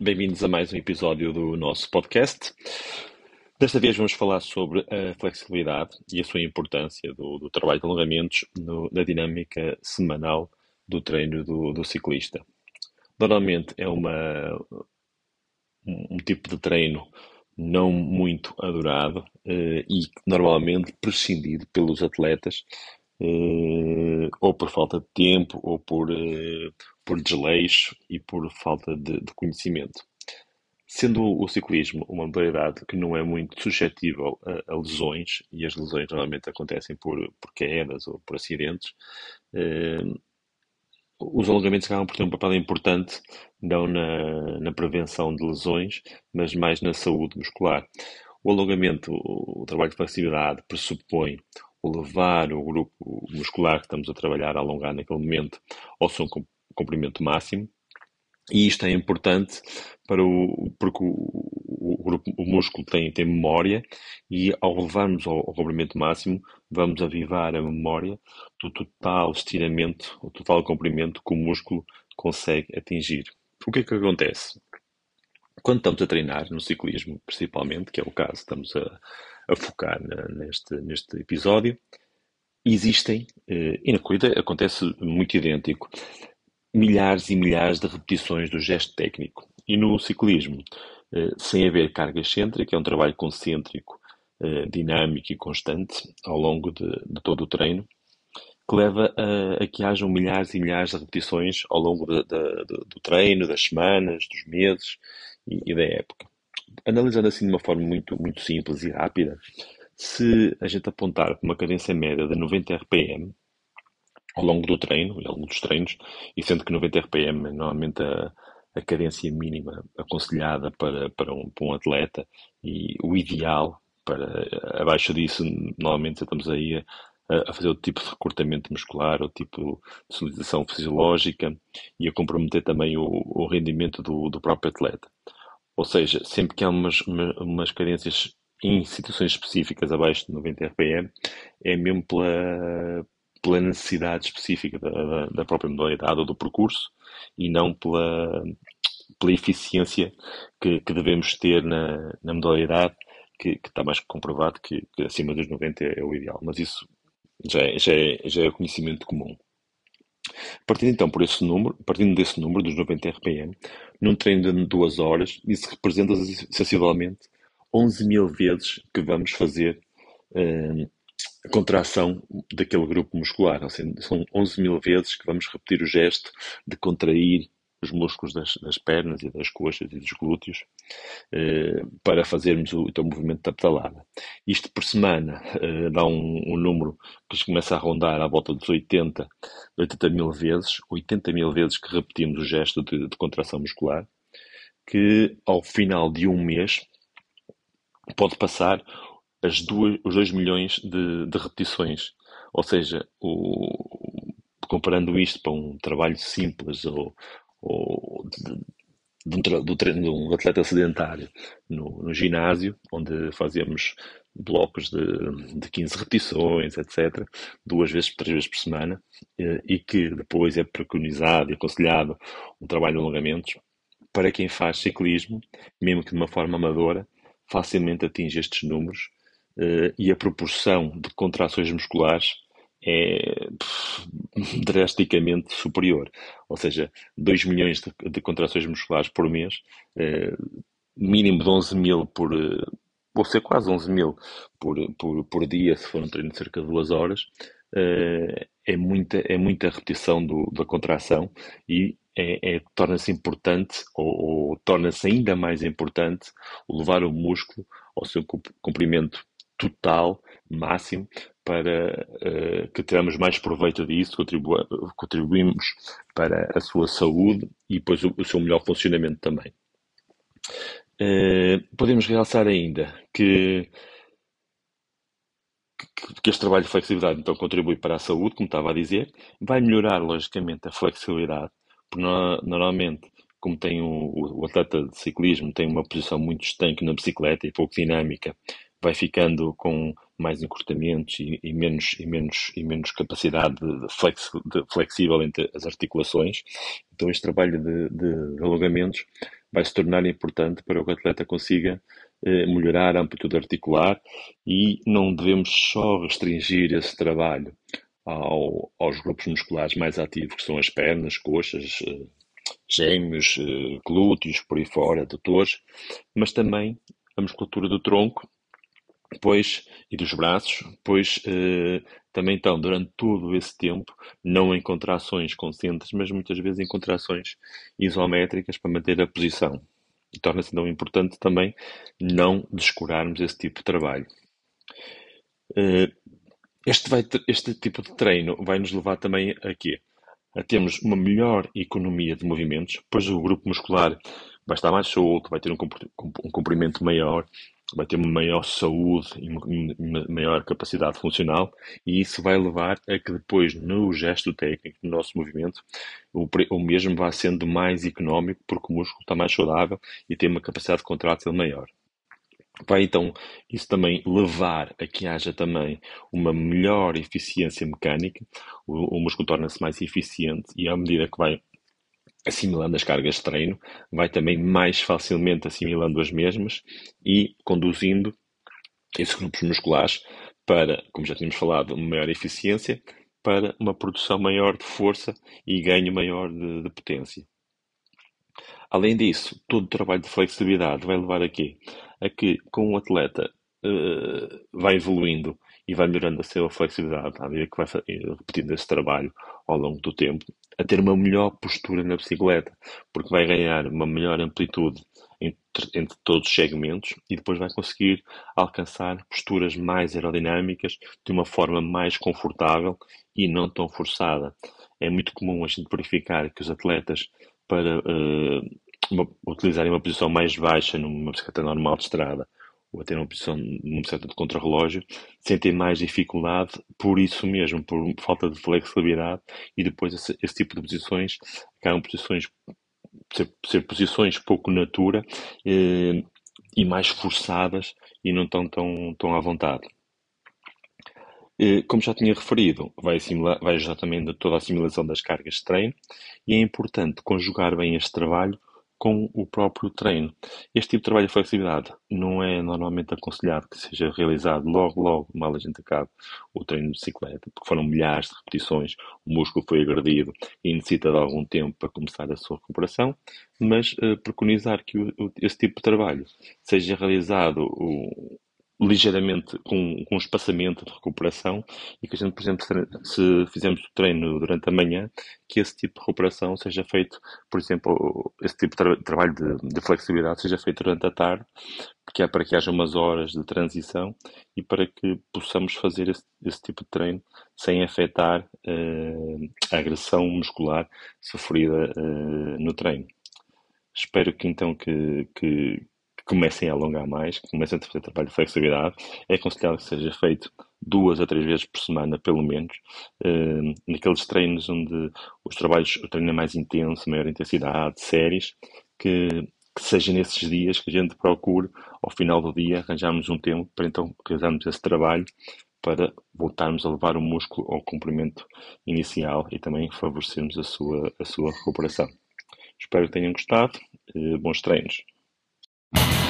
bem-vindos a mais um episódio do nosso podcast. Desta vez vamos falar sobre a flexibilidade e a sua importância do, do trabalho de alongamentos no, na dinâmica semanal do treino do, do ciclista. Normalmente é uma, um tipo de treino não muito adorado eh, e normalmente prescindido pelos atletas eh, ou por falta de tempo ou por, eh, por desleixo e por falta de, de conhecimento. Sendo o ciclismo uma modalidade que não é muito suscetível a, a, lesões, e as lesões normalmente acontecem por, por quedas ou por acidentes, eh, os alongamentos acabam por ter um papel importante, não na, na prevenção de lesões, mas mais na saúde muscular. O alongamento, o trabalho de flexibilidade, pressupõe levar o grupo muscular que estamos a trabalhar a alongar naquele momento ao seu comprimento máximo. E isto é importante para o, porque o, o, o músculo tem, tem memória e ao levarmos ao, ao comprimento máximo, vamos avivar a memória do total estiramento, o total comprimento que o músculo consegue atingir. O que é que acontece? Quando estamos a treinar, no ciclismo principalmente, que é o caso estamos a, a focar neste, neste episódio, existem, eh, e na corrida acontece muito idêntico, milhares e milhares de repetições do gesto técnico. E no ciclismo, eh, sem haver carga excêntrica, é um trabalho concêntrico, eh, dinâmico e constante ao longo de, de todo o treino, que leva a, a, que hajam milhares e milhares de repetições ao longo de, de, do treino, das semanas, dos meses e, e, da época. Analisando assim de uma forma muito, muito simples e rápida, se a gente apontar uma cadência média de 90 RPM, ao longo do treino, ao longo dos treinos, e sendo que 90 RPM é normalmente a, a cadência mínima aconselhada para, para, um, para um atleta e o ideal para abaixo disso, normalmente estamos aí a, a fazer outro tipo de recrutamento muscular, outro tipo de solicitação fisiológica e a comprometer também o, o rendimento do, do próprio atleta. Ou seja, sempre que há umas, umas cadências em situações específicas abaixo de 90 RPM, é mesmo pela, pela necessidade específica da, da, própria modalidade ou do percurso e não pela, pela eficiência que, que devemos ter na, na modalidade, que, que, está mais comprovado que, que, acima dos 90 é o ideal. Mas isso já é, já é, já é conhecimento comum. Partindo então por esse número, partindo desse número dos 90 RPM, num treino de duas horas, isso representa sensivelmente 11 mil vezes que vamos fazer a contração daquele grupo muscular. Ou seja, são 11 mil vezes que vamos repetir o gesto de contrair os músculos das, das pernas e das coxas e dos glúteos eh, para fazermos o, então, o movimento da pedalada. Isto por semana eh, dá um, um, número que começa a rondar à volta dos 80, 80 mil vezes, 80 mil vezes que repetimos o gesto de, de contração muscular, que ao final de um mês pode passar as duas, os 2 milhões de, de repetições. Ou seja, o, comparando isto para um trabalho simples ou, ou de, de, um, treino de um atleta sedentário no, no ginásio, onde fazemos blocos de, de 15 repetições, etc., duas vezes, três vezes por semana, eh, e que depois é preconizado e aconselhado um trabalho de alongamentos, para quem faz ciclismo, mesmo que de uma forma amadora, facilmente atinge estes números uh, e a proporção de contrações musculares é drasticamente superior. Ou seja, 2 milhões de, de, contrações musculares por mês, uh, mínimo de 11 mil por. Uh, ou seja, quase 11 mil por, por, por dia, se for um treino de cerca de duas horas, uh, é, muita, é muita repetição do, da contração e é, é torna-se importante, ou, ou torna-se ainda mais importante, levar o músculo ao seu comprimento total, máximo, para uh, que tenhamos mais proveito disso, contribu contribuímos para a sua saúde e depois o, o seu melhor funcionamento também. Uh, podemos realçar ainda que, que, que, este trabalho de flexibilidade então contribui para a saúde, como estava a dizer, vai melhorar logicamente a flexibilidade, porque no, normalmente como tem o, o, atleta de ciclismo tem uma posição muito estanque na bicicleta e pouco dinâmica, vai ficando com mais encurtamentos e, e, menos, e, menos, e menos capacidade de, de flexível entre as articulações. Então, este trabalho de, de, alongamentos vai se tornar importante para que o atleta consiga eh, melhorar a amplitude articular e não devemos só restringir esse trabalho ao, aos grupos musculares mais ativos, que são as pernas, coxas, eh, gêmeos, eh, glúteos, por aí fora, adutores, mas também a musculatura do tronco pois, e dos braços, pois eh, também estão durante todo esse tempo, não em contrações concentras, mas muitas vezes em contrações isométricas para manter a posição. E torna-se então importante também não descurarmos esse tipo de trabalho. Eh, este, vai, este tipo de treino vai nos levar também a quê? A termos uma melhor economia de movimentos, pois o grupo muscular vai estar mais solto, vai ter um comprimento maior, vai ter uma maior saúde e maior capacidade funcional, e isso vai levar a que depois, no gesto técnico, no nosso movimento, o, o mesmo vá sendo mais económico, porque o músculo está mais saudável e tem uma capacidade contrátil maior. Vai então isso também levar a que haja também uma melhor eficiência mecânica, o, o músculo torna-se mais eficiente e à medida que vai assimilando as cargas de treino, vai também mais facilmente assimilando as mesmas e conduzindo esses grupos musculares para, como já tínhamos falado, uma maior eficiência, para uma produção maior de força e ganho maior de, de potência. Além disso, todo o trabalho de flexibilidade vai levar a quê? A que, com o atleta uh, vai evoluindo e vai melhorando a sua flexibilidade à medida que vai repetindo esse trabalho ao longo do tempo, a ter uma melhor postura na bicicleta, porque vai ganhar uma melhor amplitude entre, entre todos os segmentos e depois vai conseguir alcançar posturas mais aerodinâmicas de uma forma mais confortável e não tão forçada. É muito comum a gente verificar que os atletas, para uh, uma, utilizarem uma posição mais baixa numa bicicleta normal de estrada ou até numa posição numa bicicleta de contrarrelógio, sentem mais dificuldade por isso mesmo, por falta de flexibilidade e depois esse, esse tipo de posições acabam posições ser, ser posições pouco natura eh, e mais forçadas e não tão, tão, tão à vontade. Eh, como já tinha referido, vai, assimilar, vai ajudar também toda a assimilação das cargas de treino e é importante conjugar bem este trabalho com o próprio treino. Este tipo de trabalho de flexibilidade não é normalmente aconselhado que seja realizado logo, logo, mal a gente acabe o treino de bicicleta, porque foram milhares de repetições, o músculo foi agredido e necessita de algum tempo para começar a sua recuperação, mas uh, preconizar que o, o, esse tipo de trabalho seja realizado o, ligeiramente com, com um espaçamento de recuperação e que a gente, por exemplo, se fizermos o treino durante a manhã, que esse tipo de recuperação seja feito, por exemplo, esse tipo de tra trabalho de, de, flexibilidade seja feito durante a tarde, porque é para que haja umas horas de transição e para que possamos fazer esse, esse tipo de treino sem afetar uh, a agressão muscular sofrida uh, no treino. Espero que então que, que, comecem a alongar mais, que comecem a fazer trabalho de flexibilidade. É aconselhável que seja feito duas a três vezes por semana, pelo menos, uh, naqueles treinos onde os trabalhos, o treino é mais intenso, maior intensidade, séries, que, que seja nesses dias que a gente procure, ao final do dia, arranjarmos um tempo para então realizarmos esse trabalho para voltarmos a levar o músculo ao comprimento inicial e também favorecermos a sua, a sua recuperação. Espero que tenham gostado. Uh, bons treinos. you